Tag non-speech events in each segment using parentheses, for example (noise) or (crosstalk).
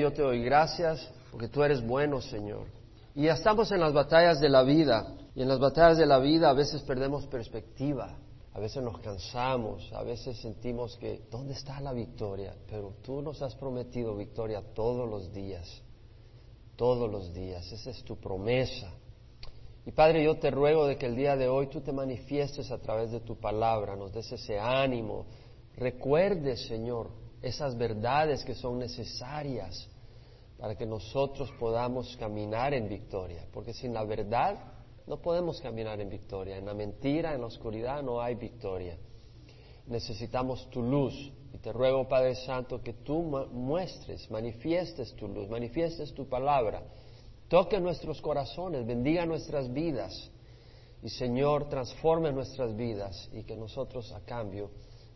Yo te doy gracias porque tú eres bueno, Señor. Y estamos en las batallas de la vida. Y en las batallas de la vida a veces perdemos perspectiva. A veces nos cansamos, a veces sentimos que, ¿dónde está la victoria? Pero tú nos has prometido victoria todos los días, todos los días. Esa es tu promesa. Y Padre, yo te ruego de que el día de hoy tú te manifiestes a través de tu palabra, nos des ese ánimo. Recuerde, Señor, esas verdades que son necesarias para que nosotros podamos caminar en victoria. Porque sin la verdad no podemos caminar en victoria. En la mentira, en la oscuridad no hay victoria. Necesitamos tu luz. Y te ruego, Padre Santo, que tú muestres, manifiestes tu luz, manifiestes tu palabra. Toque nuestros corazones, bendiga nuestras vidas. Y Señor, transforme nuestras vidas y que nosotros a cambio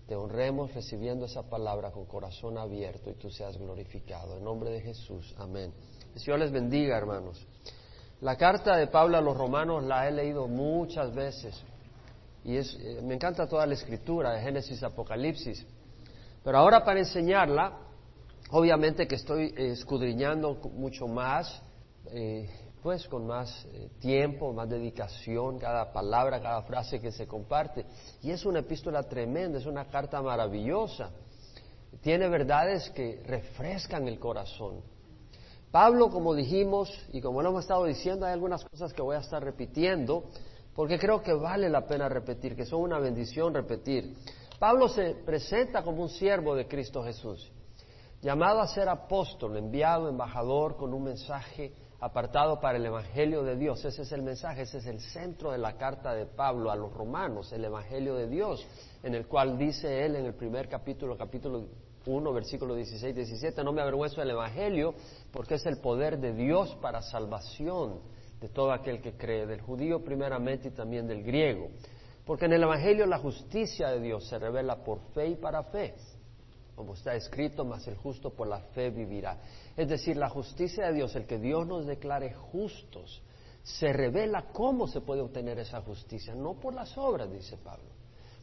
te honremos recibiendo esa palabra con corazón abierto y tú seas glorificado. En nombre de Jesús, amén. El Señor les bendiga, hermanos. La carta de Pablo a los romanos la he leído muchas veces y es, eh, me encanta toda la escritura de Génesis, Apocalipsis. Pero ahora para enseñarla, obviamente que estoy escudriñando mucho más, eh, pues con más eh, tiempo, más dedicación, cada palabra, cada frase que se comparte. Y es una epístola tremenda, es una carta maravillosa. Tiene verdades que refrescan el corazón Pablo, como dijimos y como lo hemos estado diciendo, hay algunas cosas que voy a estar repitiendo porque creo que vale la pena repetir, que son una bendición repetir. Pablo se presenta como un siervo de Cristo Jesús, llamado a ser apóstol, enviado, embajador, con un mensaje apartado para el Evangelio de Dios. Ese es el mensaje, ese es el centro de la carta de Pablo a los romanos, el Evangelio de Dios, en el cual dice él en el primer capítulo, capítulo 1, versículo 16, 17, no me avergüenzo del Evangelio porque es el poder de Dios para salvación de todo aquel que cree, del judío primeramente y también del griego. Porque en el Evangelio la justicia de Dios se revela por fe y para fe, como está escrito, mas el justo por la fe vivirá. Es decir, la justicia de Dios, el que Dios nos declare justos, se revela cómo se puede obtener esa justicia, no por las obras, dice Pablo.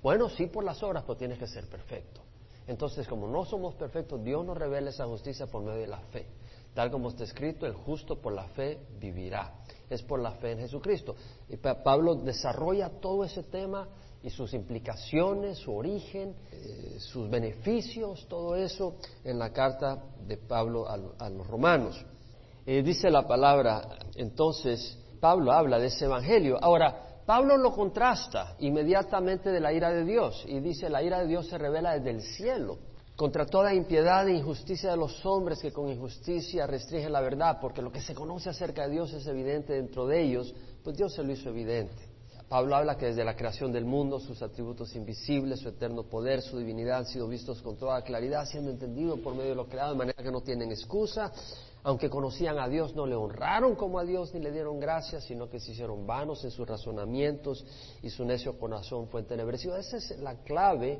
Bueno, sí por las obras, pero tienes que ser perfecto. Entonces, como no somos perfectos, Dios nos revela esa justicia por medio de la fe. Tal como está escrito, el justo por la fe vivirá. Es por la fe en Jesucristo. Y Pablo desarrolla todo ese tema y sus implicaciones, su origen, eh, sus beneficios, todo eso en la carta de Pablo a, los romanos. Eh, dice la palabra, entonces, Pablo habla de ese evangelio. Ahora, Pablo lo contrasta inmediatamente de la ira de Dios y dice la ira de Dios se revela desde el cielo contra toda impiedad e injusticia de los hombres que con injusticia restringen la verdad, porque lo que se conoce acerca de Dios es evidente dentro de ellos, pues Dios se lo hizo evidente. Pablo habla que desde la creación del mundo sus atributos invisibles, su eterno poder, su divinidad han sido vistos con toda claridad, siendo entendidos por medio de lo creado, de manera que no tienen excusa aunque conocían a Dios, no le honraron como a Dios ni le dieron gracias, sino que se hicieron vanos en sus razonamientos y su necio corazón fue entenebrecido. Esa es la clave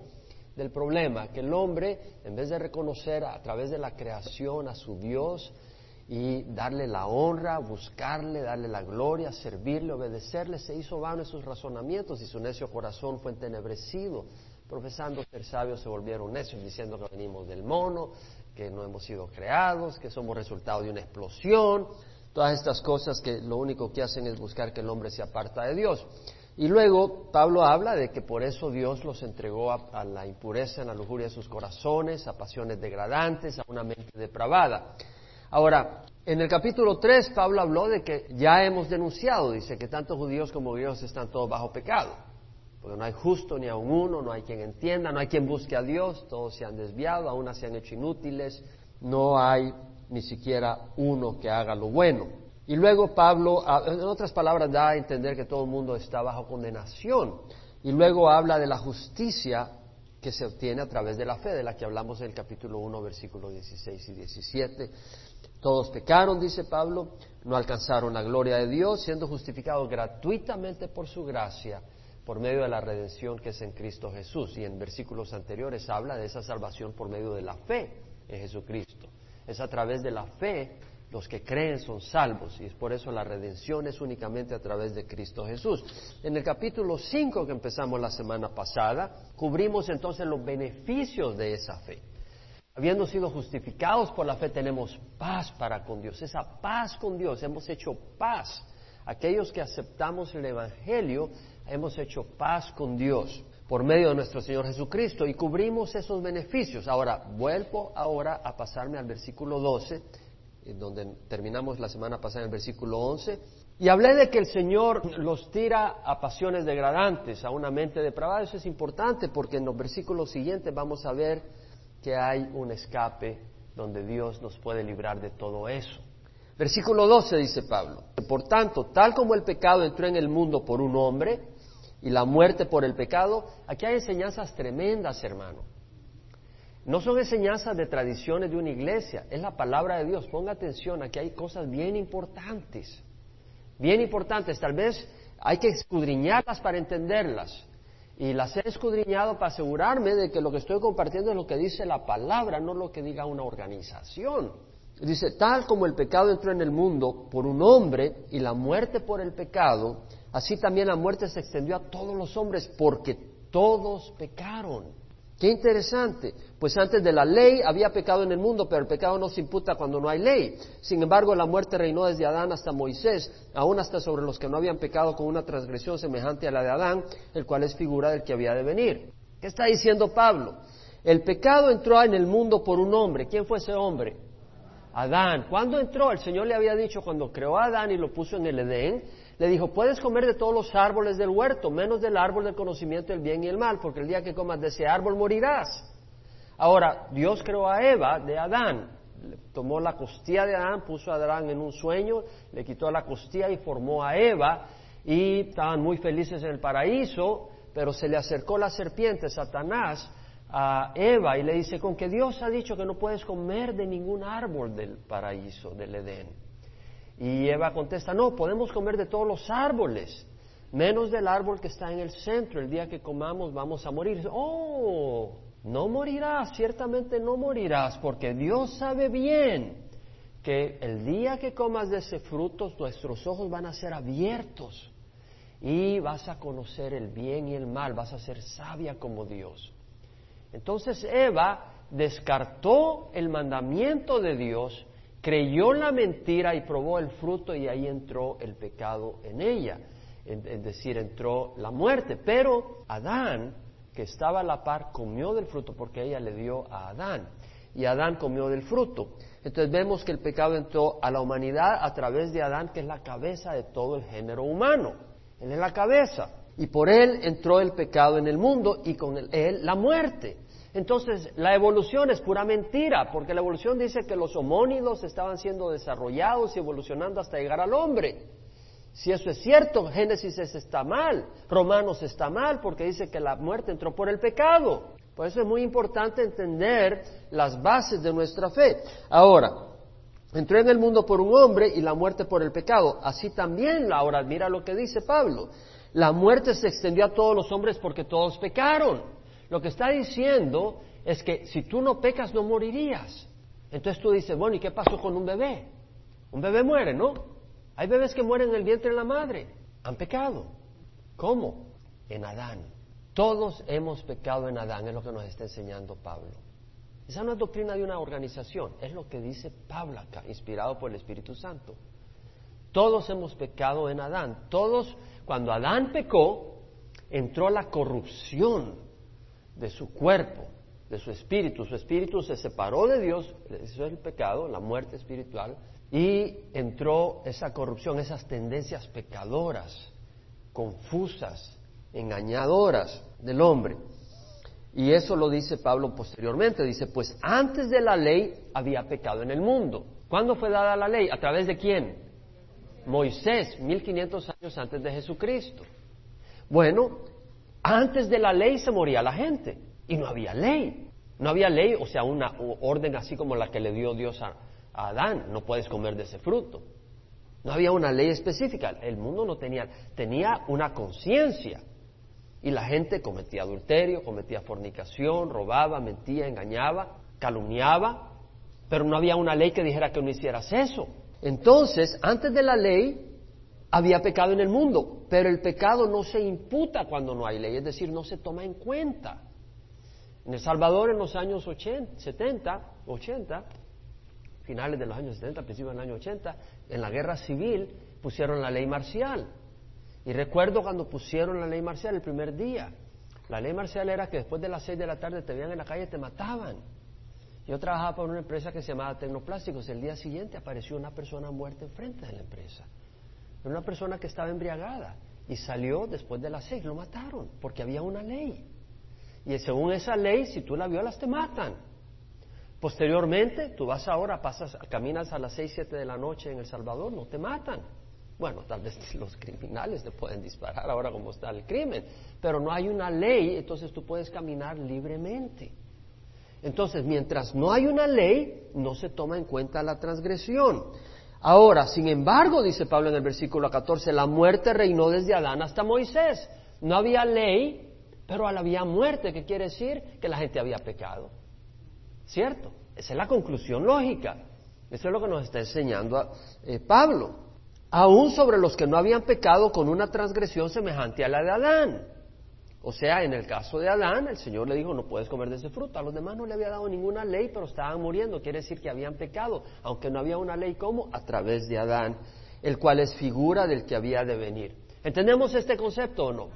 del problema, que el hombre, en vez de reconocer a través de la creación a su Dios y darle la honra, buscarle, darle la gloria, servirle, obedecerle, se hizo vano en sus razonamientos y su necio corazón fue entenebrecido. Profesando ser sabios se volvieron necios, diciendo que venimos del mono, que no hemos sido creados, que somos resultado de una explosión, todas estas cosas que lo único que hacen es buscar que el hombre se aparta de Dios. Y luego Pablo habla de que por eso Dios los entregó a, la impureza, a la lujuria de sus corazones, a pasiones degradantes, a una mente depravada. Ahora, en el capítulo 3 Pablo habló de que ya hemos denunciado, dice que tanto judíos como griegos están todos bajo pecado porque no hay justo ni aun uno, no hay quien entienda, no hay quien busque a Dios, todos se han desviado, aún se han hecho inútiles, no hay ni siquiera uno que haga lo bueno. Y luego Pablo, en otras palabras, da a entender que todo el mundo está bajo condenación. Y luego habla de la justicia que se obtiene a través de la fe, de la que hablamos en el capítulo 1, versículos 16 y 17. Todos pecaron, dice Pablo, no alcanzaron la gloria de Dios, siendo justificados gratuitamente por su gracia por medio de la redención que es en Cristo Jesús. Y en versículos anteriores habla de esa salvación por medio de la fe en Jesucristo. Es a través de la fe los que creen son salvos y es por eso la redención es únicamente a través de Cristo Jesús. En el capítulo 5 que empezamos la semana pasada, cubrimos entonces los beneficios de esa fe. Habiendo sido justificados por la fe, tenemos paz para con Dios. Esa paz con Dios, hemos hecho paz. Aquellos que aceptamos el Evangelio, hemos hecho paz con Dios por medio de nuestro Señor Jesucristo y cubrimos esos beneficios. Ahora, vuelvo ahora a pasarme al versículo 12, en donde terminamos la semana pasada en el versículo 11, y hablé de que el Señor los tira a pasiones degradantes, a una mente depravada. Eso es importante porque en los versículos siguientes vamos a ver que hay un escape donde Dios nos puede librar de todo eso. Versículo 12 dice Pablo, por tanto, tal como el pecado entró en el mundo por un hombre y la muerte por el pecado, aquí hay enseñanzas tremendas, hermano. No son enseñanzas de tradiciones de una iglesia, es la palabra de Dios. Ponga atención, aquí hay cosas bien importantes bien importantes. Tal vez hay que escudriñarlas para entenderlas. Y las he escudriñado para asegurarme de que lo que estoy compartiendo es lo que dice la palabra, no lo que diga una organización. Dice, tal como el pecado entró en el mundo por un hombre y la muerte por el pecado, así también la muerte se extendió a todos los hombres porque todos pecaron. Qué interesante. Pues antes de la ley había pecado en el mundo, pero el pecado no se imputa cuando no hay ley. Sin embargo, la muerte reinó desde Adán hasta Moisés, aún hasta sobre los que no habían pecado con una transgresión semejante a la de Adán, el cual es figura del que había de venir. ¿Qué está diciendo Pablo? El pecado entró en el mundo por un hombre. ¿Quién fue ese hombre? Adán. ¿Cuándo entró? El Señor le había dicho cuando creó a Adán y lo puso en el Edén, le dijo, puedes comer de todos los árboles del huerto, menos del árbol del conocimiento del bien y el mal, porque el día que comas de ese árbol morirás. Ahora, Dios creó a Eva de Adán, tomó la costilla de Adán, puso a Adán en un sueño, le quitó la costilla y formó a Eva, y estaban muy felices en el paraíso, pero se le acercó la serpiente, Satanás, a Eva y le dice, con que Dios ha dicho que no puedes comer de ningún árbol del paraíso, del Edén. Y Eva contesta, no, podemos comer de todos los árboles, menos del árbol que está en el centro. El día que comamos vamos a morir. Oh, no morirás, ciertamente no morirás, porque Dios sabe bien que el día que comas de ese fruto, nuestros ojos van a ser abiertos y vas a conocer el bien y el mal, vas a ser sabia como Dios. Entonces Eva descartó el mandamiento de Dios creyó la mentira y probó el fruto y ahí entró el pecado en ella, es decir, entró la muerte. Pero Adán, que estaba a la par, comió del fruto porque ella le dio a Adán y Adán comió del fruto. Entonces vemos que el pecado entró a la humanidad a través de Adán, que es la cabeza de todo el género humano. Él es la cabeza. Y por él entró el pecado en el mundo y con él la muerte. Entonces, la evolución es pura mentira, porque la evolución dice que los homónidos estaban siendo desarrollados y evolucionando hasta llegar al hombre. Si eso es cierto, Génesis está mal, Romanos está mal, porque dice que la muerte entró por el pecado. Por eso es muy importante entender las bases de nuestra fe. Ahora, entró en el mundo por un hombre y la muerte por el pecado. Así también, ahora mira lo que dice Pablo. La muerte se extendió a todos los hombres porque todos pecaron. Lo que está diciendo es que si tú no pecas no morirías. Entonces tú dices, bueno, ¿y qué pasó con un bebé? Un bebé muere, ¿no? Hay bebés que mueren en el vientre de la madre. Han pecado. ¿Cómo? En Adán. Todos hemos pecado en Adán, es lo que nos está enseñando Pablo. Esa no es doctrina de una organización, es lo que dice Pablo acá, inspirado por el Espíritu Santo. Todos hemos pecado en Adán. Todos, cuando Adán pecó, entró la corrupción de su cuerpo, de su espíritu. Su espíritu se separó de Dios, eso es el pecado, la muerte espiritual, y entró esa corrupción, esas tendencias pecadoras, confusas, engañadoras del hombre. Y eso lo dice Pablo posteriormente. Dice, pues antes de la ley había pecado en el mundo. ¿Cuándo fue dada la ley? ¿A través de quién? Moisés, 1500 años antes de Jesucristo. Bueno, antes de la ley se moría la gente y no había ley. No había ley, o sea, una orden así como la que le dio Dios a, Adán, no puedes comer de ese fruto. No había una ley específica, el mundo no tenía, tenía una conciencia. Y la gente cometía adulterio, cometía fornicación, robaba, mentía, engañaba, calumniaba, pero no había una ley que dijera que no hicieras eso. Entonces, antes de la ley, había pecado en el mundo, pero el pecado no se imputa cuando no hay ley, es decir, no se toma en cuenta. En El Salvador en los años 80, 70, 80, finales de los años 70, principios del año 80, en la guerra civil pusieron la ley marcial. Y recuerdo cuando pusieron la ley marcial el primer día. La ley marcial era que después de las 6 de la tarde te veían en la calle y te mataban. Yo trabajaba para una empresa que se llamaba Tecnoplásticos. El día siguiente apareció una persona muerta enfrente de la empresa. Era una persona que estaba embriagada y salió después de las seis. Lo mataron porque había una ley. Y según esa ley, si tú la violas, te matan. Posteriormente, tú vas ahora, pasas, caminas a las seis, siete de la noche en El Salvador, no te matan. Bueno, tal vez (laughs) los criminales te pueden disparar ahora como está el crimen, pero no hay una ley, entonces tú puedes caminar libremente. Entonces, mientras no hay una ley, no se toma en cuenta la transgresión. Ahora, sin embargo, dice Pablo en el versículo 14, la muerte reinó desde Adán hasta Moisés. No había ley, pero había muerte, ¿qué quiere decir? Que la gente había pecado. ¿Cierto? Esa es la conclusión lógica. Eso es lo que nos está enseñando eh, Pablo. Aún sobre los que no habían pecado con una transgresión semejante a la de Adán. O sea, en el caso de Adán, el Señor le dijo, no puedes comer de ese fruto. A los demás no le había dado ninguna ley, pero estaban muriendo. Quiere decir que habían pecado, aunque no había una ley como a través de Adán, el cual es figura del que había de venir. ¿Entendemos este concepto o no?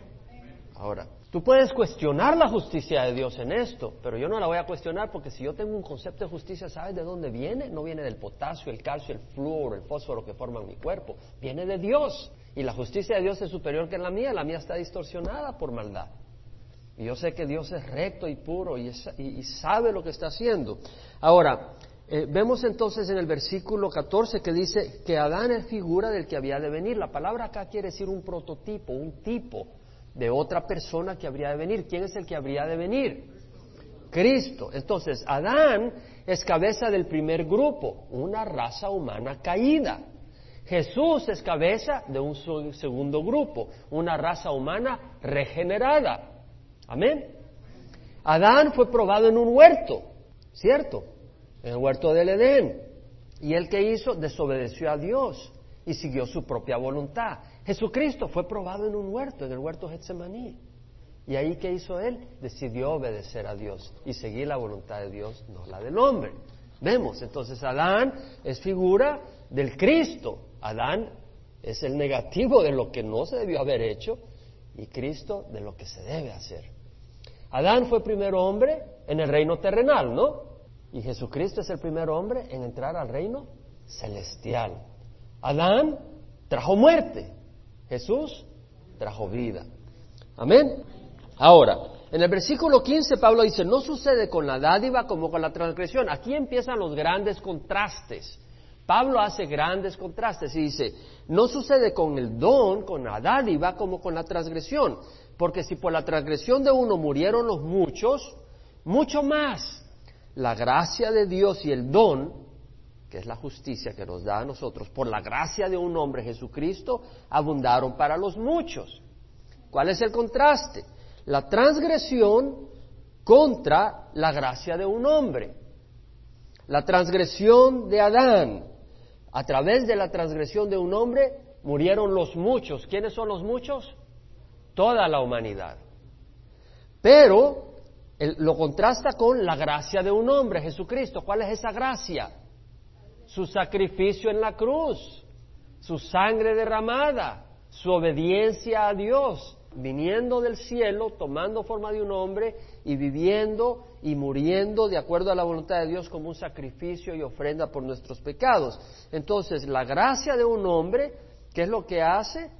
Ahora, tú puedes cuestionar la justicia de Dios en esto, pero yo no la voy a cuestionar porque si yo tengo un concepto de justicia, ¿sabes de dónde viene? No viene del potasio, el calcio, el flúor, el fósforo que forman mi cuerpo. Viene de Dios. Y la justicia de Dios es superior que la mía, la mía está distorsionada por maldad. Y yo sé que Dios es recto y puro y, sabe lo que está haciendo. Ahora, eh, vemos entonces en el versículo 14 que dice que Adán es figura del que había de venir. La palabra acá quiere decir un prototipo, un tipo de otra persona que habría de venir. ¿Quién es el que habría de venir? Cristo. Entonces, Adán es cabeza del primer grupo, una raza humana caída. Jesús es cabeza de un segundo grupo, una raza humana regenerada. Amén. Adán fue probado en un huerto, ¿cierto? En el huerto del Edén. Y él que hizo desobedeció a Dios y siguió su propia voluntad. Jesucristo fue probado en un huerto, en el huerto Getsemaní. Y ahí que hizo él? Decidió obedecer a Dios y seguir la voluntad de Dios, no la del hombre. Vemos, entonces Adán es figura del Cristo. Adán es el negativo de lo que no se debió haber hecho y Cristo de lo que se debe hacer. Adán fue primer hombre en el reino terrenal, ¿no? Y Jesucristo es el primer hombre en entrar al reino celestial. Adán trajo muerte, Jesús trajo vida. Amén. Ahora, en el versículo 15 Pablo dice, no sucede con la dádiva como con la transgresión. Aquí empiezan los grandes contrastes. Pablo hace grandes contrastes y dice, no sucede con el don, con la dádiva, como con la transgresión. Porque si por la transgresión de uno murieron los muchos, mucho más la gracia de Dios y el don que es la justicia que nos da a nosotros, por la gracia de un hombre Jesucristo, abundaron para los muchos. ¿Cuál es el contraste? La transgresión contra la gracia de un hombre. La transgresión de Adán. A través de la transgresión de un hombre murieron los muchos. ¿Quiénes son los muchos? Toda la humanidad. Pero lo contrasta con la gracia de un hombre, Jesucristo. ¿Cuál es esa gracia? su sacrificio en la cruz, su sangre derramada, su obediencia a Dios, viniendo del cielo, tomando forma de un hombre y viviendo y muriendo de acuerdo a la voluntad de Dios como un sacrificio y ofrenda por nuestros pecados. Entonces, la gracia de un hombre, ¿qué es lo que hace?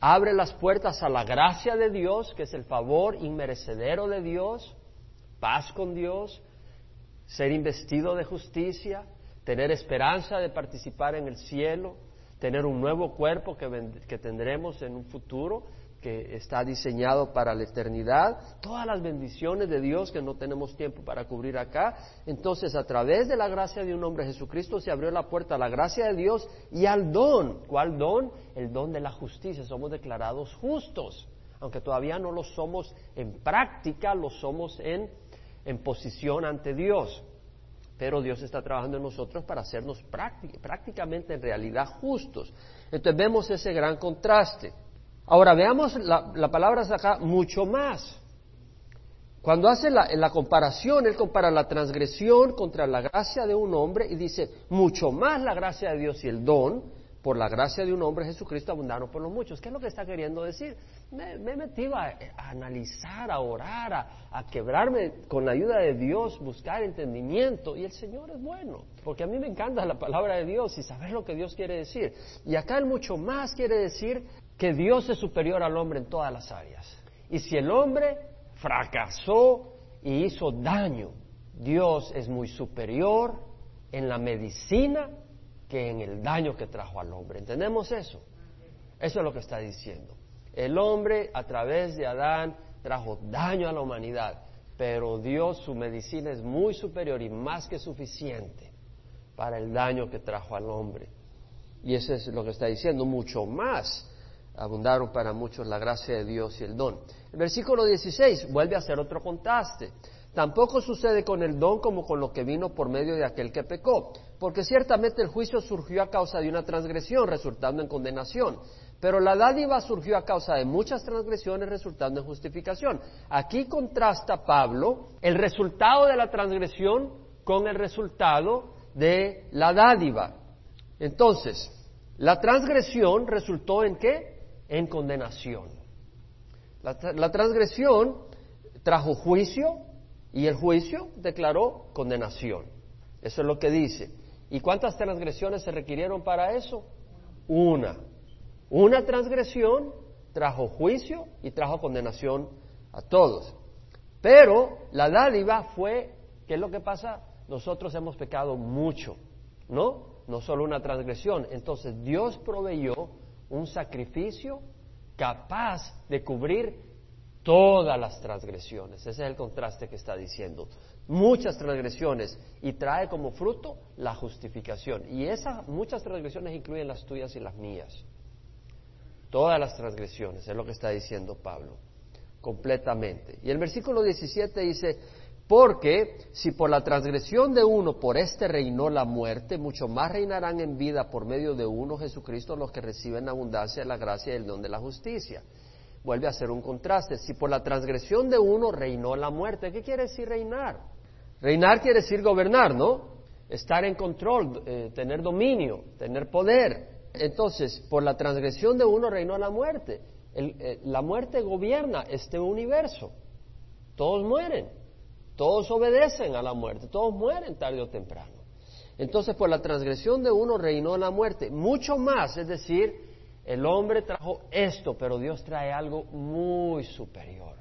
Abre las puertas a la gracia de Dios, que es el favor inmerecedero de Dios, paz con Dios, ser investido de justicia, tener esperanza de participar en el cielo, tener un nuevo cuerpo que, tendremos en un futuro que está diseñado para la eternidad, todas las bendiciones de Dios que no tenemos tiempo para cubrir acá. Entonces, a través de la gracia de un hombre Jesucristo se abrió la puerta a la gracia de Dios y al don. ¿Cuál don? El don de la justicia. Somos declarados justos, aunque todavía no lo somos en práctica, lo somos en, en posición ante Dios pero Dios está trabajando en nosotros para hacernos prácticamente en realidad justos. Entonces vemos ese gran contraste. Ahora veamos la, palabra acá mucho más. Cuando hace la, la, comparación, él compara la transgresión contra la gracia de un hombre y dice, mucho más la gracia de Dios y el don, por la gracia de un hombre Jesucristo abundaron por los muchos. ¿Qué es lo que está queriendo decir? Me, he metido a, analizar, a orar, a, quebrarme con la ayuda de Dios, buscar entendimiento. Y el Señor es bueno, porque a mí me encanta la palabra de Dios y saber lo que Dios quiere decir. Y acá el mucho más quiere decir que Dios es superior al hombre en todas las áreas. Y si el hombre fracasó y hizo daño, Dios es muy superior en la medicina que en el daño que trajo al hombre. ¿Entendemos eso? Eso es lo que está diciendo. El hombre a través de Adán trajo daño a la humanidad, pero Dios, su medicina es muy superior y más que suficiente para el daño que trajo al hombre. Y eso es lo que está diciendo, mucho más abundaron para muchos la gracia de Dios y el don. El versículo 16 vuelve a hacer otro contraste. Tampoco sucede con el don como con lo que vino por medio de aquel que pecó, porque ciertamente el juicio surgió a causa de una transgresión, resultando en condenación, pero la dádiva surgió a causa de muchas transgresiones, resultando en justificación. Aquí contrasta Pablo el resultado de la transgresión con el resultado de la dádiva. Entonces, la transgresión resultó en qué? En condenación. La, la transgresión trajo juicio, y el juicio declaró condenación. Eso es lo que dice. ¿Y cuántas transgresiones se requirieron para eso? Una. Una transgresión trajo juicio y trajo condenación a todos. Pero la dádiva fue, ¿qué es lo que pasa? Nosotros hemos pecado mucho, ¿no? No solo una transgresión. Entonces Dios proveyó un sacrificio capaz de cubrir todas las transgresiones. Ese es el contraste que está diciendo. Muchas transgresiones y trae como fruto la justificación. Y esas muchas transgresiones incluyen las tuyas y las mías. Todas las transgresiones, es lo que está diciendo Pablo, completamente. Y el versículo 17 dice, porque si por la transgresión de uno por este reinó la muerte, mucho más reinarán en vida por medio de uno Jesucristo los que reciben abundancia de la gracia y el don de la justicia vuelve a ser un contraste. Si por la transgresión de uno reinó la muerte, ¿qué quiere decir reinar? Reinar quiere decir gobernar, ¿no? Estar en control, eh, tener dominio, tener poder. Entonces, por la transgresión de uno reinó la muerte. Eh, la muerte gobierna este universo. Todos mueren, todos obedecen a la muerte, todos mueren tarde o temprano. Entonces, por la transgresión de uno reinó la muerte. Mucho más, es decir, el hombre trajo esto, pero Dios trae algo muy superior,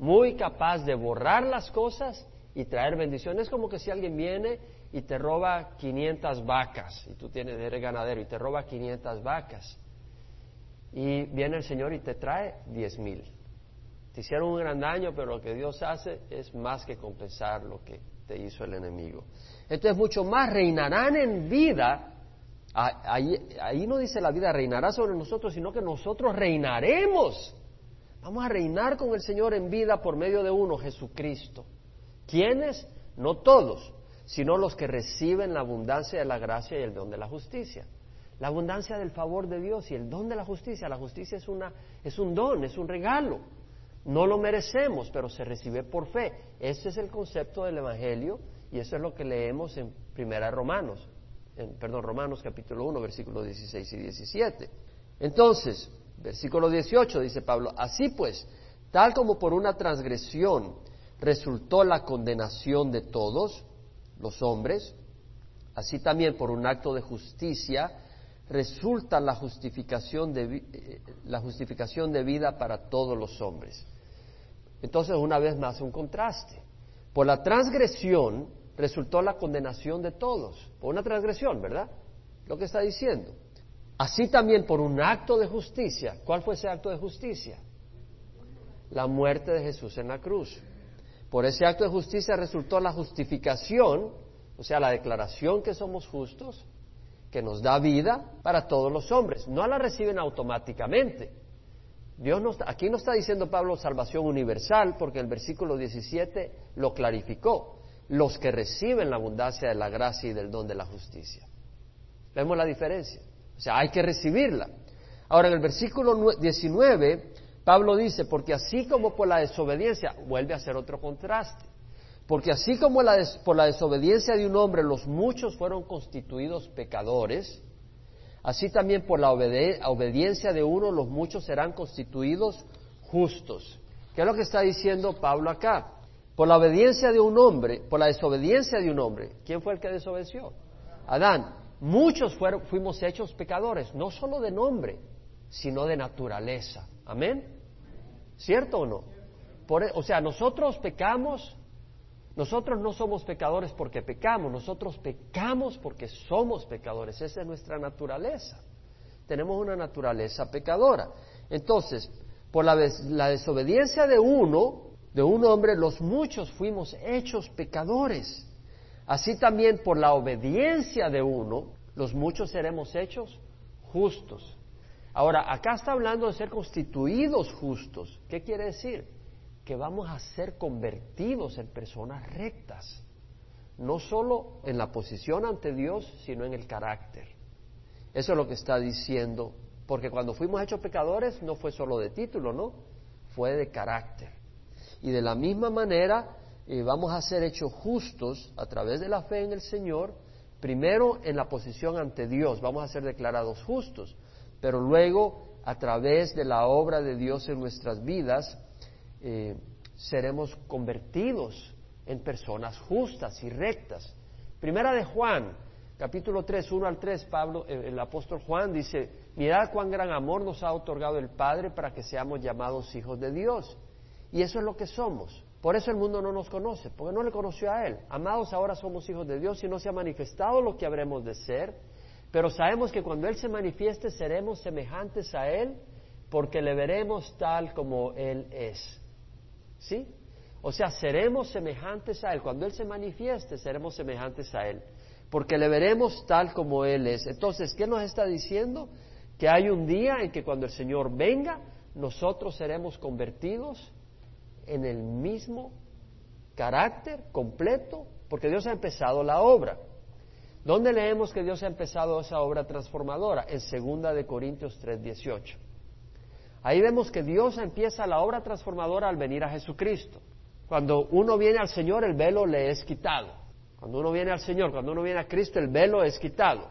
muy capaz de borrar las cosas y traer bendiciones. Es como que si alguien viene y te roba 500 vacas, y tú tienes, eres ganadero, y te roba 500 vacas, y viene el Señor y te trae 10 mil. Te hicieron un gran daño, pero lo que Dios hace es más que compensar lo que te hizo el enemigo. Entonces, mucho más reinarán en vida Ahí, no dice la vida reinará sobre nosotros, sino que nosotros reinaremos. Vamos a reinar con el Señor en vida por medio de uno, Jesucristo. ¿Quiénes? No todos, sino los que reciben la abundancia de la gracia y el don de la justicia. La abundancia del favor de Dios y el don de la justicia. La justicia es, una, es un don, es un regalo. No lo merecemos, pero se recibe por fe. Ese es el concepto del Evangelio y eso es lo que leemos en Primera Romanos en, perdón, Romanos capítulo 1, versículos 16 y 17. Entonces, versículo 18 dice Pablo, así pues, tal como por una transgresión resultó la condenación de todos los hombres, así también por un acto de justicia resulta la justificación de, eh, la justificación de vida para todos los hombres. Entonces, una vez más, un contraste. Por la transgresión resultó la condenación de todos, por una transgresión, ¿verdad? Lo que está diciendo. Así también por un acto de justicia. ¿Cuál fue ese acto de justicia? La muerte de Jesús en la cruz. Por ese acto de justicia resultó la justificación, o sea, la declaración que somos justos, que nos da vida para todos los hombres. No la reciben automáticamente. Dios no aquí no está diciendo Pablo salvación universal, porque el versículo 17 lo clarificó los que reciben la abundancia de la gracia y del don de la justicia. Vemos la diferencia. O sea, hay que recibirla. Ahora, en el versículo 19 Pablo dice, porque así como por la desobediencia, vuelve a hacer otro contraste, porque así como por la desobediencia de un hombre los muchos fueron constituidos pecadores, así también por la obediencia de uno los muchos serán constituidos justos. ¿Qué es lo que está diciendo Pablo acá? Por la obediencia de un hombre, por la desobediencia de un hombre, ¿quién fue el que desobedeció? Adán. Muchos fuimos hechos pecadores, no solo de nombre, sino de naturaleza. Amén. ¿Cierto o no? E, o sea, nosotros pecamos, nosotros no somos pecadores porque pecamos, nosotros pecamos porque somos pecadores, esa es nuestra naturaleza. Tenemos una naturaleza pecadora. Entonces, por la, desobediencia de uno, de un hombre, los muchos fuimos hechos pecadores. Así también por la obediencia de uno, los muchos seremos hechos justos. Ahora, acá está hablando de ser constituidos justos. ¿Qué quiere decir? Que vamos a ser convertidos en personas rectas. No solo en la posición ante Dios, sino en el carácter. Eso es lo que está diciendo. Porque cuando fuimos hechos pecadores no fue solo de título, ¿no? Fue de carácter. Y de la misma manera eh, vamos a ser hechos justos a través de la fe en el Señor, primero en la posición ante Dios, vamos a ser declarados justos, pero luego a través de la obra de Dios en nuestras vidas eh, seremos convertidos en personas justas y rectas. Primera de Juan, capítulo 3, 1 al 3, Pablo, eh, el apóstol Juan dice, mirad cuán gran amor nos ha otorgado el Padre para que seamos llamados hijos de Dios. Y eso es lo que somos. Por eso el mundo no nos conoce, porque no le conoció a Él. Amados, ahora somos hijos de Dios y no se ha manifestado lo que habremos de ser, pero sabemos que cuando Él se manifieste seremos semejantes a Él porque le veremos tal como Él es. ¿Sí? O sea, seremos semejantes a Él. Cuando Él se manifieste seremos semejantes a Él porque le veremos tal como Él es. Entonces, ¿qué nos está diciendo? Que hay un día en que cuando el Señor venga, nosotros seremos convertidos en el mismo carácter completo, porque Dios ha empezado la obra. ¿Dónde leemos que Dios ha empezado esa obra transformadora? En segunda de Corintios 3:18. Ahí vemos que Dios empieza la obra transformadora al venir a Jesucristo. Cuando uno viene al Señor, el velo le es quitado. Cuando uno viene al Señor, cuando uno viene a Cristo, el velo es quitado.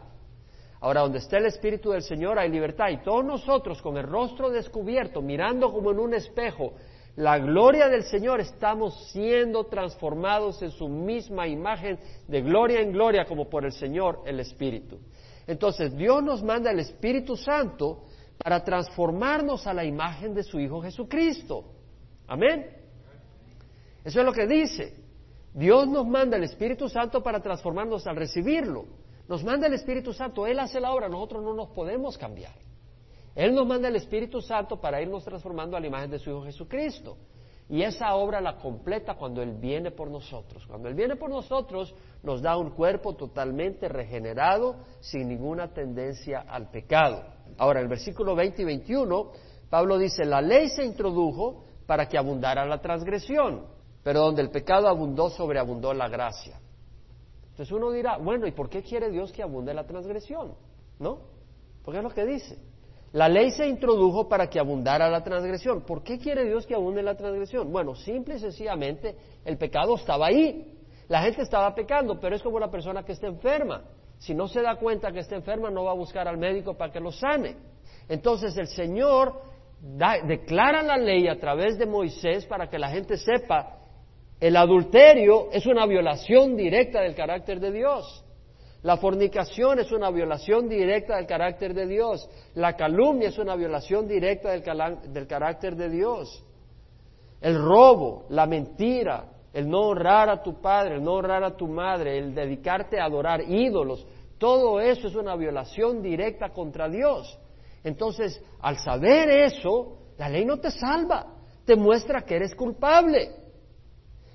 Ahora, donde está el Espíritu del Señor hay libertad. Y todos nosotros, con el rostro descubierto, mirando como en un espejo la gloria del Señor, estamos siendo transformados en su misma imagen de gloria en gloria como por el Señor el Espíritu. Entonces Dios nos manda el Espíritu Santo para transformarnos a la imagen de su Hijo Jesucristo. Amén. Eso es lo que dice. Dios nos manda el Espíritu Santo para transformarnos al recibirlo. Nos manda el Espíritu Santo, Él hace la obra, nosotros no nos podemos cambiar. Él nos manda el Espíritu Santo para irnos transformando a la imagen de su Hijo Jesucristo. Y esa obra la completa cuando Él viene por nosotros. Cuando Él viene por nosotros, nos da un cuerpo totalmente regenerado, sin ninguna tendencia al pecado. Ahora, en el versículo 20 y 21, Pablo dice, la ley se introdujo para que abundara la transgresión, pero donde el pecado abundó, sobreabundó la gracia. Entonces uno dirá, bueno, ¿y por qué quiere Dios que abunde la transgresión? ¿No? Porque es lo que dice. La ley se introdujo para que abundara la transgresión. ¿Por qué quiere Dios que abunde la transgresión? Bueno, simple y sencillamente el pecado estaba ahí. La gente estaba pecando, pero es como la persona que está enferma. Si no se da cuenta que está enferma, no va a buscar al médico para que lo sane. Entonces el Señor declara la ley a través de Moisés para que la gente sepa el adulterio es una violación directa del carácter de Dios. La fornicación es una violación directa del carácter de Dios. La calumnia es una violación directa del, carácter de Dios. El robo, la mentira, el no honrar a tu padre, el no honrar a tu madre, el dedicarte a adorar ídolos, todo eso es una violación directa contra Dios. Entonces, al saber eso, la ley no te salva, te muestra que eres culpable.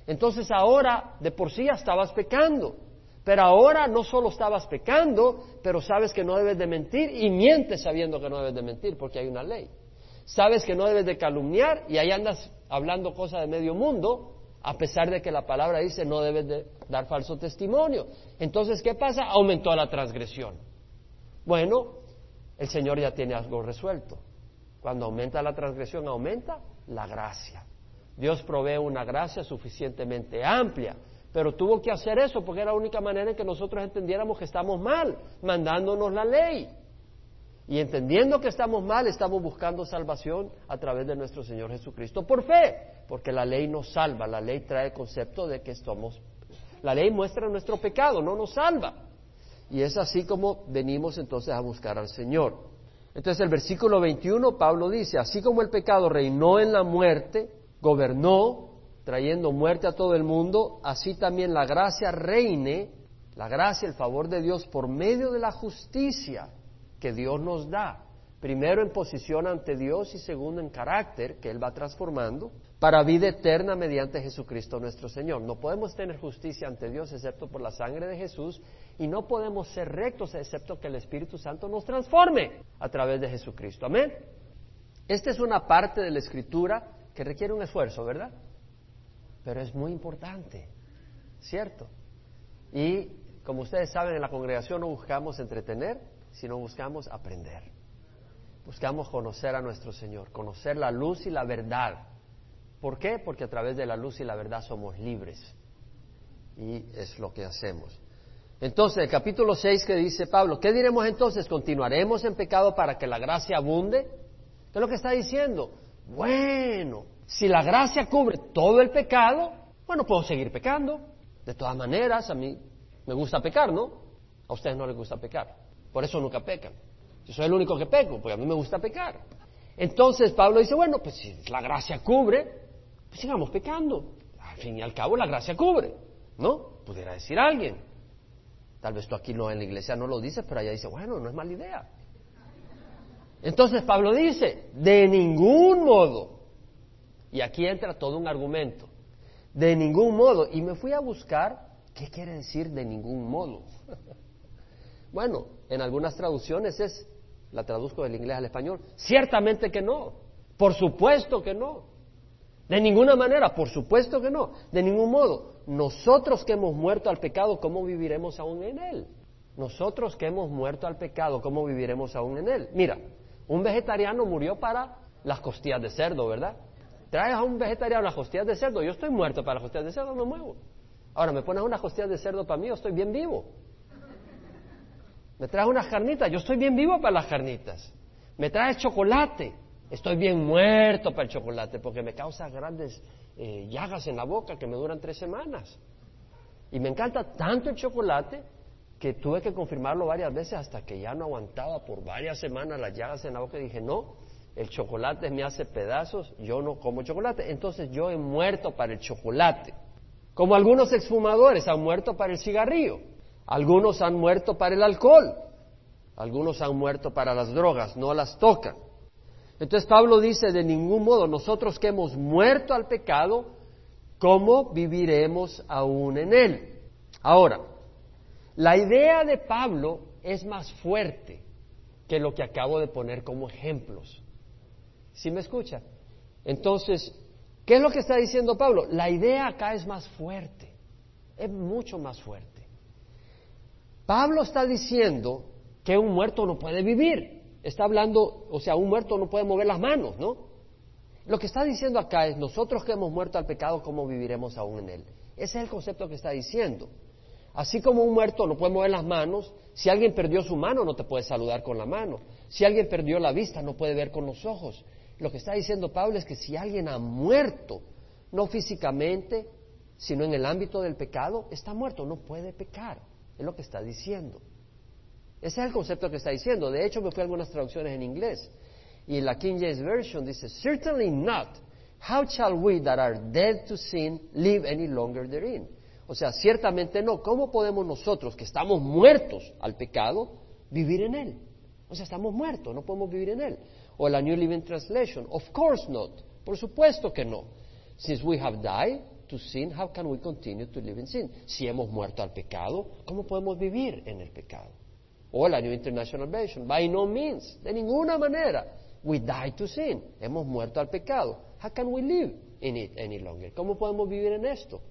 Entonces ahora de por sí ya estabas pecando. Pero ahora no solo estabas pecando, pero sabes que no debes de mentir y mientes sabiendo que no debes de mentir porque hay una ley. Sabes que no debes de calumniar y ahí andas hablando cosas de medio mundo, a pesar de que la palabra dice no debes de dar falso testimonio. Entonces, ¿qué pasa? Aumentó la transgresión. Bueno, el Señor ya tiene algo resuelto. Cuando aumenta la transgresión, aumenta la gracia. Dios provee una gracia suficientemente amplia, pero tuvo que hacer eso porque era la única manera en que nosotros entendiéramos que estamos mal, mandándonos la ley. Y entendiendo que estamos mal, estamos buscando salvación a través de nuestro Señor Jesucristo por fe, porque la ley nos salva, la ley trae el concepto de que estamos, la ley muestra nuestro pecado, no nos salva. Y es así como venimos entonces a buscar al Señor. Entonces el versículo 21, Pablo dice, así como el pecado reinó en la muerte, gobernó, trayendo muerte a todo el mundo, así también la gracia reine, la gracia, el favor de Dios por medio de la justicia que Dios nos da, primero en posición ante Dios y segundo en carácter que Él va transformando, para vida eterna mediante Jesucristo nuestro Señor. No podemos tener justicia ante Dios excepto por la sangre de Jesús y no podemos ser rectos excepto que el Espíritu Santo nos transforme a través de Jesucristo. Amén. Esta es una parte de la Escritura que requiere un esfuerzo, ¿verdad? Pero es muy importante, ¿cierto? Y como ustedes saben, en la congregación no buscamos entretener, sino buscamos aprender. Buscamos conocer a nuestro Señor, conocer la luz y la verdad. ¿Por qué? Porque a través de la luz y la verdad somos libres. Y es lo que hacemos. Entonces, el capítulo 6 que dice Pablo, ¿qué diremos entonces? ¿Continuaremos en pecado para que la gracia abunde? ¿Qué es lo que está diciendo? Bueno, si la gracia cubre todo el pecado, bueno, puedo seguir pecando. De todas maneras, a mí me gusta pecar, ¿no? A ustedes no les gusta pecar. Por eso nunca pecan. Yo soy el único que peco, porque a mí me gusta pecar. Entonces Pablo dice, bueno, pues si la gracia cubre, pues sigamos pecando. Al fin y al cabo la gracia cubre, ¿no? Pudiera decir alguien. Tal vez tú aquí no en la iglesia no lo dices, pero allá dice, bueno, no es mala idea. Entonces Pablo dice, de ningún modo, y aquí entra todo un argumento, de ningún modo, y me fui a buscar qué quiere decir de ningún modo. (laughs) bueno, en algunas traducciones es, la traduzco del inglés al español, ciertamente que no, por supuesto que no, de ninguna manera, por supuesto que no, de ningún modo. Nosotros que hemos muerto al pecado, ¿cómo viviremos aún en él? Nosotros que hemos muerto al pecado, ¿cómo viviremos aún en él? Mira, un vegetariano murió para las costillas de cerdo, ¿verdad? Traes a un vegetariano las costillas de cerdo, yo estoy muerto para las costillas de cerdo, no muevo. Ahora, me pones unas costillas de cerdo para mí, yo estoy bien vivo. Me traes unas carnitas, yo estoy bien vivo para las carnitas. Me traes chocolate, estoy bien muerto para el chocolate porque me causa grandes eh, llagas en la boca que me duran tres semanas. Y me encanta tanto el chocolate que tuve que confirmarlo varias veces hasta que ya no aguantaba por varias semanas las llagas en la boca y dije, no, el chocolate me hace pedazos, yo no como chocolate. Entonces yo he muerto para el chocolate. Como algunos exfumadores han muerto para el cigarrillo. Algunos han muerto para el alcohol, algunos han muerto para las drogas, no las tocan. Entonces Pablo dice, de ningún modo, nosotros que hemos muerto al pecado, ¿cómo viviremos aún en él? Ahora, la idea de Pablo es más fuerte que lo que acabo de poner como ejemplos. ¿Sí me escucha? Entonces, ¿qué es lo que está diciendo Pablo? La idea acá es más fuerte, es mucho más fuerte. Pablo está diciendo que un muerto no puede vivir. Está hablando, o sea, un muerto no puede mover las manos, ¿no? Lo que está diciendo acá es, nosotros que hemos muerto al pecado, ¿cómo viviremos aún en él? Ese es el concepto que está diciendo. Así como un muerto no puede mover las manos, si alguien perdió su mano no te puede saludar con la mano. Si alguien perdió la vista no puede ver con los ojos. Lo que está diciendo Pablo es que si alguien ha muerto, no físicamente, sino en el ámbito del pecado, está muerto, no puede pecar. Es lo que está diciendo. Ese es el concepto que está diciendo. De hecho, me fui a algunas traducciones en inglés. Y la King James Version dice, Certainly not. How shall we that are dead to sin live any longer therein? O sea, ciertamente no. ¿Cómo podemos nosotros, que estamos muertos al pecado, vivir en él? O sea, estamos muertos, no podemos vivir en él. O la New Living Translation, of course not. Por supuesto que no. Since we have died, to sin, how can we continue to live in sin? Si hemos muerto al pecado, ¿cómo podemos vivir en el pecado? O la New International Version, by no means, de ninguna manera. We die to sin, hemos muerto al pecado. How can we live in it any longer? ¿Cómo podemos vivir en esto?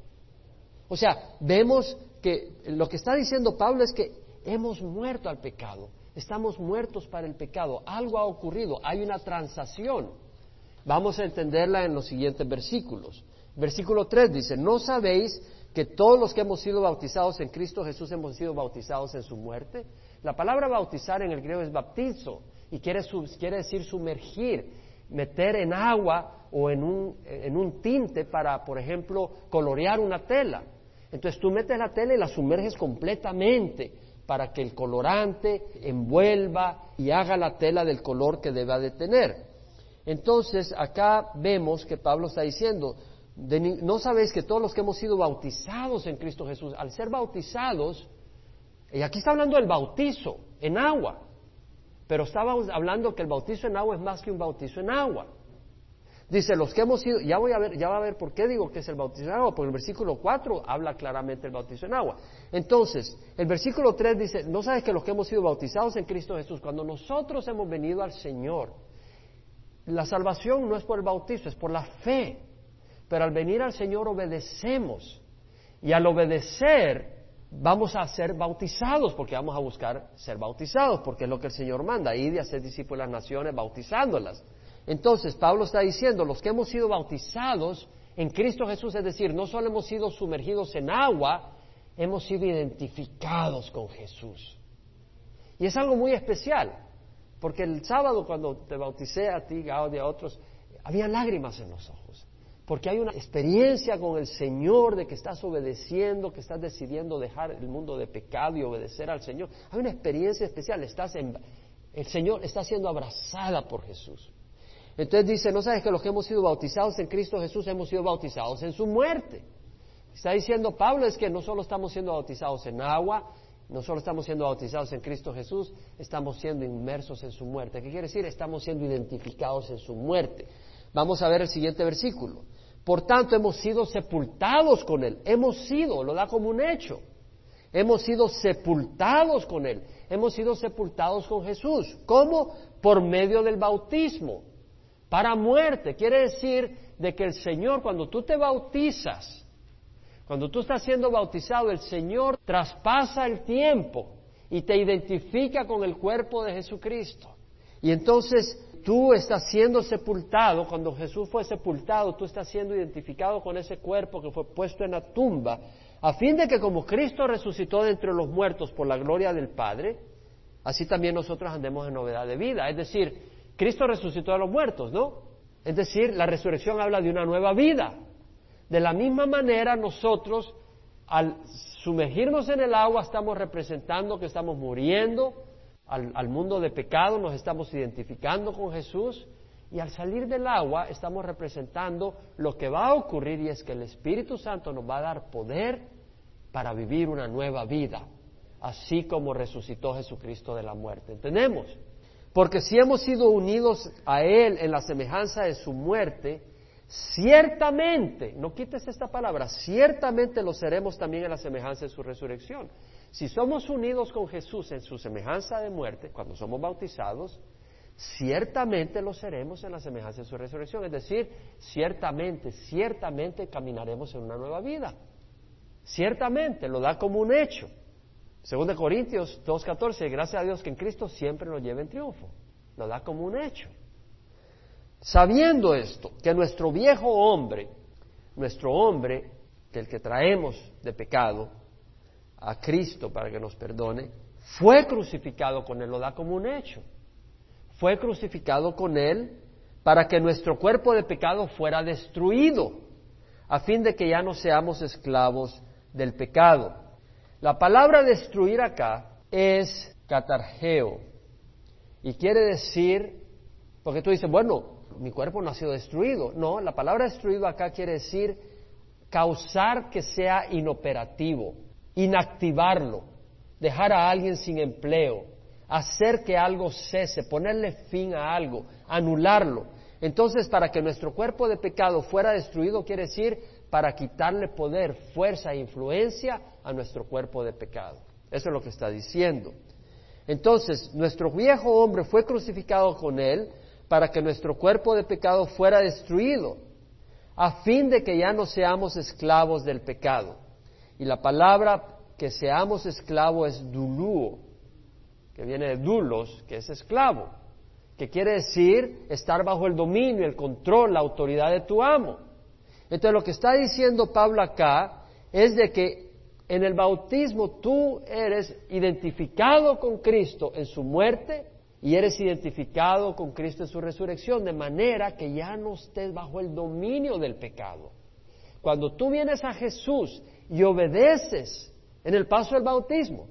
O sea, vemos que lo que está diciendo Pablo es que hemos muerto al pecado. Estamos muertos para el pecado. Algo ha ocurrido. Hay una transacción. Vamos a entenderla en los siguientes versículos. Versículo 3 dice, ¿no sabéis que todos los que hemos sido bautizados en Cristo Jesús hemos sido bautizados en su muerte? La palabra bautizar en el griego es baptizo y quiere, quiere decir sumergir, meter en agua o en un, en un tinte para, por ejemplo, colorear una tela. Entonces tú metes la tela y la sumerges completamente para que el colorante envuelva y haga la tela del color que deba de tener. Entonces acá vemos que Pablo está diciendo, no sabéis que todos los que hemos sido bautizados en Cristo Jesús, al ser bautizados, y aquí está hablando del bautizo en agua, pero estaba hablando que el bautizo en agua es más que un bautizo en agua. Dice, los que hemos sido, ya voy a ver, ya va a ver por qué digo que es el bautizo en agua, porque el versículo 4 habla claramente del bautizo en agua. Entonces, el versículo 3 dice, no sabes que los que hemos sido bautizados en Cristo Jesús, cuando nosotros hemos venido al Señor, la salvación no es por el bautizo, es por la fe. Pero al venir al Señor obedecemos. Y al obedecer vamos a ser bautizados, porque vamos a buscar ser bautizados, porque es lo que el Señor manda, ir y hacer discípulos de las naciones bautizándolas. Entonces, Pablo está diciendo, los que hemos sido bautizados en Cristo Jesús, es decir, no solo hemos sido sumergidos en agua, hemos sido identificados con Jesús. Y es algo muy especial, porque el sábado cuando te bauticé a ti, Gaudia, a otros, había lágrimas en los ojos, porque hay una experiencia con el Señor de que estás obedeciendo, que estás decidiendo dejar el mundo de pecado y obedecer al Señor. Hay una experiencia especial, estás en, el Señor está siendo abrazada por Jesús. Entonces dice, ¿no sabes que los que hemos sido bautizados en Cristo Jesús hemos sido bautizados en su muerte? Está diciendo Pablo es que no solo estamos siendo bautizados en agua, no solo estamos siendo bautizados en Cristo Jesús, estamos siendo inmersos en su muerte. ¿Qué quiere decir? Estamos siendo identificados en su muerte. Vamos a ver el siguiente versículo. Por tanto, hemos sido sepultados con Él. Hemos sido, lo da como un hecho. Hemos sido sepultados con Él. Hemos sido sepultados con Jesús. ¿Cómo? Por medio del bautismo para muerte. Quiere decir de que el Señor, cuando tú te bautizas, cuando tú estás siendo bautizado, el Señor traspasa el tiempo y te identifica con el cuerpo de Jesucristo. Y entonces tú estás siendo sepultado, cuando Jesús fue sepultado, tú estás siendo identificado con ese cuerpo que fue puesto en la tumba, a fin de que como Cristo resucitó de entre los muertos por la gloria del Padre, así también nosotros andemos en novedad de vida. Es decir, Cristo resucitó a los muertos, ¿no? Es decir, la resurrección habla de una nueva vida. De la misma manera, nosotros, al sumergirnos en el agua, estamos representando que estamos muriendo al, al, mundo de pecado, nos estamos identificando con Jesús, y al salir del agua estamos representando lo que va a ocurrir, y es que el Espíritu Santo nos va a dar poder para vivir una nueva vida, así como resucitó Jesucristo de la muerte. ¿Entendemos? Porque si hemos sido unidos a Él en la semejanza de su muerte, ciertamente, no quites esta palabra, ciertamente lo seremos también en la semejanza de su resurrección. Si somos unidos con Jesús en su semejanza de muerte, cuando somos bautizados, ciertamente lo seremos en la semejanza de su resurrección. Es decir, ciertamente, ciertamente caminaremos en una nueva vida. Ciertamente, lo da como un hecho. Según de Corintios 2.14, gracias a Dios que en Cristo siempre nos lleva en triunfo. Lo da como un hecho. Sabiendo esto, que nuestro viejo hombre, nuestro hombre, que el que traemos de pecado a Cristo para que nos perdone, fue crucificado con Él, lo da como un hecho. Fue crucificado con Él para que nuestro cuerpo de pecado fuera destruido, a fin de que ya no seamos esclavos del pecado. La palabra destruir acá es catargeo y quiere decir, porque tú dices, bueno, mi cuerpo no ha sido destruido. No, la palabra destruido acá quiere decir causar que sea inoperativo, inactivarlo, dejar a alguien sin empleo, hacer que algo cese, ponerle fin a algo, anularlo. Entonces, para que nuestro cuerpo de pecado fuera destruido, quiere decir para quitarle poder, fuerza e influencia a nuestro cuerpo de pecado. Eso es lo que está diciendo. Entonces, nuestro viejo hombre fue crucificado con él para que nuestro cuerpo de pecado fuera destruido, a fin de que ya no seamos esclavos del pecado. Y la palabra que seamos esclavos es duluo. que viene de dulos, que es esclavo, que quiere decir estar bajo el dominio, el control, la autoridad de tu amo. Entonces lo que está diciendo Pablo acá es de que en el bautismo tú eres identificado con Cristo en su muerte y eres identificado con Cristo en su resurrección, de manera que ya no estés bajo el dominio del pecado. Cuando tú vienes a Jesús y obedeces en el paso del bautismo,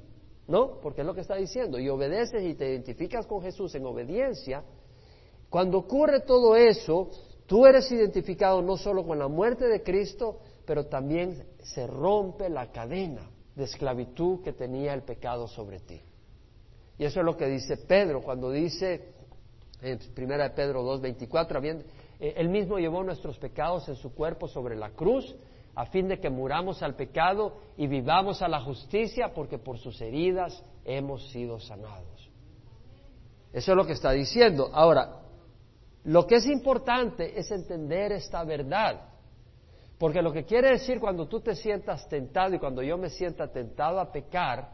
¿no? Porque es lo que está diciendo, y obedeces y te identificas con Jesús en obediencia, cuando ocurre todo eso, tú eres identificado no solo con la muerte de Cristo, pero también se rompe la cadena de esclavitud que tenía el pecado sobre ti. Y eso es lo que dice Pedro cuando dice en 1 Pedro 2.24, eh, él mismo llevó nuestros pecados en su cuerpo sobre la cruz, a fin de que muramos al pecado y vivamos a la justicia, porque por sus heridas hemos sido sanados. Eso es lo que está diciendo. Ahora, lo que es importante es entender esta verdad. Porque lo que quiere decir cuando tú te sientas tentado y cuando yo me sienta tentado a pecar,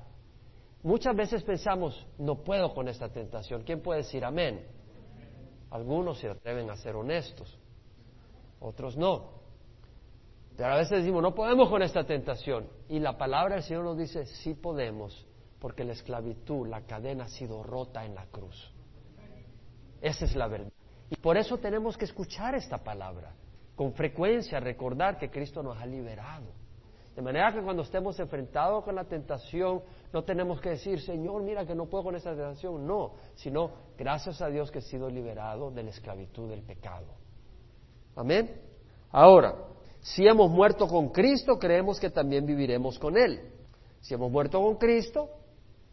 muchas veces pensamos, no puedo con esta tentación. ¿Quién puede decir amén? Algunos se atreven a ser honestos, otros no. Pero a veces decimos, no podemos con esta tentación. Y la palabra del Señor nos dice, sí podemos, porque la esclavitud, la cadena ha sido rota en la cruz. Esa es la verdad. Y por eso tenemos que escuchar esta palabra con frecuencia, recordar que Cristo nos ha liberado. De manera que cuando estemos enfrentados con la tentación, no tenemos que decir, Señor, mira que no puedo con esta tentación. No, sino gracias a Dios que he sido liberado de la esclavitud del pecado. Amén. Ahora, si hemos muerto con Cristo, creemos que también viviremos con Él. Si hemos muerto con Cristo,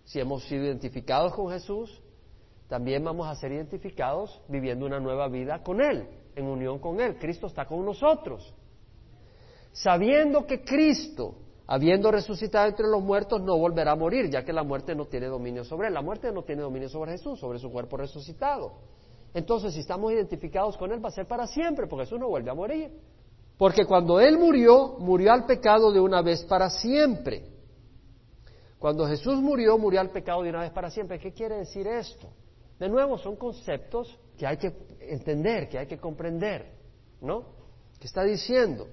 si hemos sido identificados con Jesús, también vamos a ser identificados viviendo una nueva vida con Él, en unión con Él. Cristo está con nosotros. Sabiendo que Cristo, habiendo resucitado entre los muertos, no volverá a morir, ya que la muerte no tiene dominio sobre Él. La muerte no tiene dominio sobre Jesús, sobre su cuerpo resucitado. Entonces, si estamos identificados con Él, va a ser para siempre, porque Jesús no vuelve a morir. Porque cuando Él murió, murió al pecado de una vez para siempre. Cuando Jesús murió, murió al pecado de una vez para siempre. ¿Qué quiere decir esto? De nuevo, son conceptos que hay que entender, que hay que comprender, ¿no? ¿Qué está diciendo?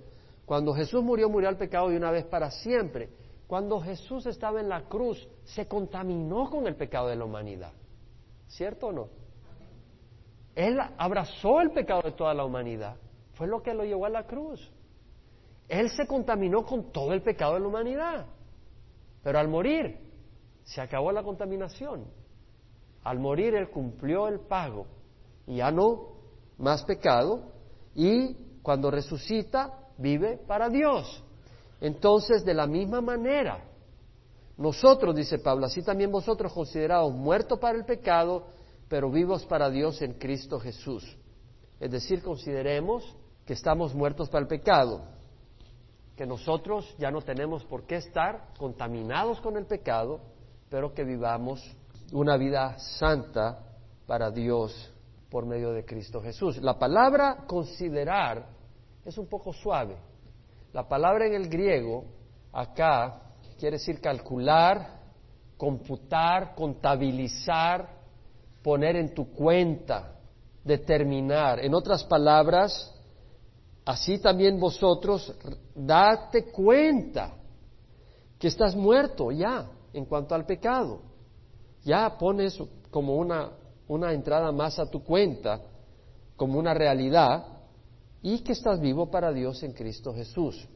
Cuando Jesús murió, murió al pecado de una vez para siempre. Cuando Jesús estaba en la cruz, se contaminó con el pecado de la humanidad. ¿Cierto o no? Él abrazó el pecado de toda la humanidad. Fue lo que lo llevó a la cruz. Él se contaminó con todo el pecado de la humanidad. Pero al morir, se acabó la contaminación. Al morir Él cumplió el pago y ya no más pecado y cuando resucita vive para Dios. Entonces, de la misma manera, nosotros, dice Pablo, así también vosotros considerados muertos para el pecado, pero vivos para Dios en Cristo Jesús. Es decir, consideremos que estamos muertos para el pecado, que nosotros ya no tenemos por qué estar contaminados con el pecado, pero que vivamos una vida santa para Dios por medio de Cristo Jesús. La palabra considerar es un poco suave. La palabra en el griego acá quiere decir calcular, computar, contabilizar, poner en tu cuenta, determinar. En otras palabras, así también vosotros date cuenta que estás muerto ya en cuanto al pecado ya pones como una, una entrada más a tu cuenta, como una realidad, y que estás vivo para Dios en Cristo Jesús.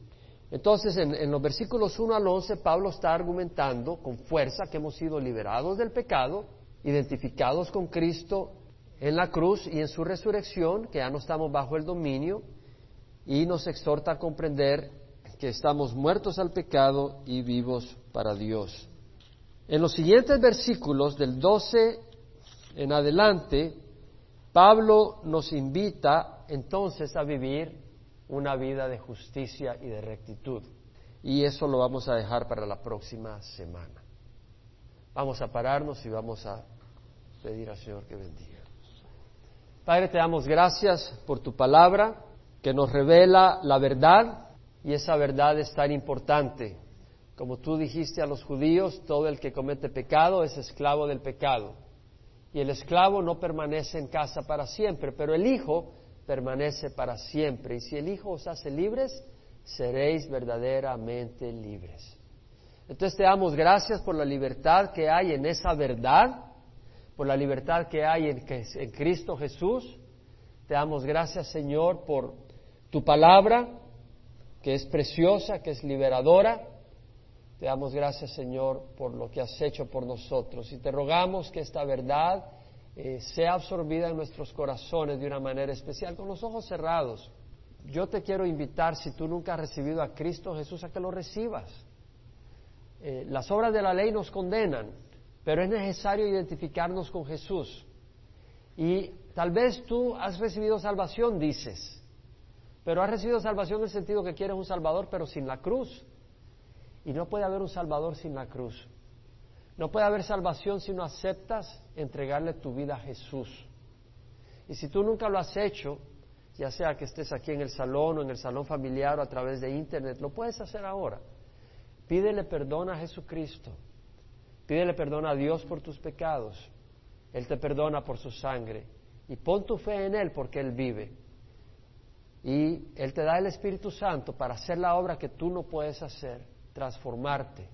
Entonces, en, en, los versículos 1 al 11, Pablo está argumentando con fuerza que hemos sido liberados del pecado, identificados con Cristo en la cruz y en su resurrección, que ya no estamos bajo el dominio, y nos exhorta a comprender que estamos muertos al pecado y vivos para Dios. En los siguientes versículos, del 12 en adelante, Pablo nos invita entonces a vivir una vida de justicia y de rectitud. Y eso lo vamos a dejar para la próxima semana. Vamos a pararnos y vamos a pedir al Señor que bendiga. Padre, te damos gracias por tu palabra que nos revela la verdad y esa verdad es tan importante Como tú dijiste a los judíos, todo el que comete pecado es esclavo del pecado. Y el esclavo no permanece en casa para siempre, pero el Hijo permanece para siempre. Y si el Hijo os hace libres, seréis verdaderamente libres. Entonces te damos gracias por la libertad que hay en esa verdad, por la libertad que hay en, en Cristo Jesús. Te damos gracias, Señor, por tu palabra, que es preciosa, que es liberadora. Te damos gracias, Señor, por lo que has hecho por nosotros. Y te rogamos que esta verdad eh, sea absorbida en nuestros corazones de una manera especial, con los ojos cerrados. Yo te quiero invitar, si tú nunca has recibido a Cristo Jesús, a que lo recibas. Eh, las obras de la ley nos condenan, pero es necesario identificarnos con Jesús. Y tal vez tú has recibido salvación, dices, pero has recibido salvación en el sentido que quieres un Salvador, pero sin la cruz. Y no puede haber un Salvador sin la cruz. No puede haber salvación si no aceptas entregarle tu vida a Jesús. Y si tú nunca lo has hecho, ya sea que estés aquí en el salón o en el salón familiar o a través de internet, lo puedes hacer ahora. Pídele perdón a Jesucristo. Pídele perdón a Dios por tus pecados. Él te perdona por su sangre. Y pon tu fe en Él porque Él vive. Y Él te da el Espíritu Santo para hacer la obra que tú no puedes hacer, transformarte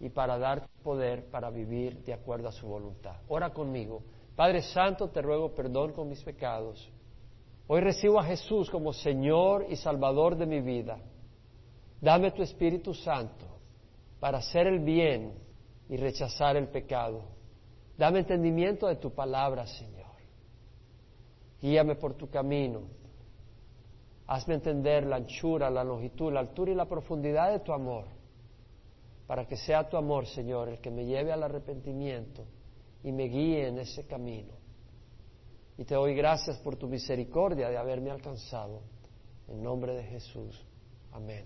y para dar poder para vivir de acuerdo a su voluntad. Ora conmigo. Padre Santo, te ruego perdón con mis pecados. Hoy recibo a Jesús como Señor y Salvador de mi vida. Dame tu Espíritu Santo para hacer el bien y rechazar el pecado. Dame entendimiento de tu palabra, Señor. Guíame por tu camino. Hazme entender la anchura, la longitud, la altura y la profundidad de tu amor, para que sea tu amor, Señor, el que me lleve al arrepentimiento y me guíe en ese camino. Y te doy gracias por tu misericordia de haberme alcanzado. En nombre de Jesús. Amén.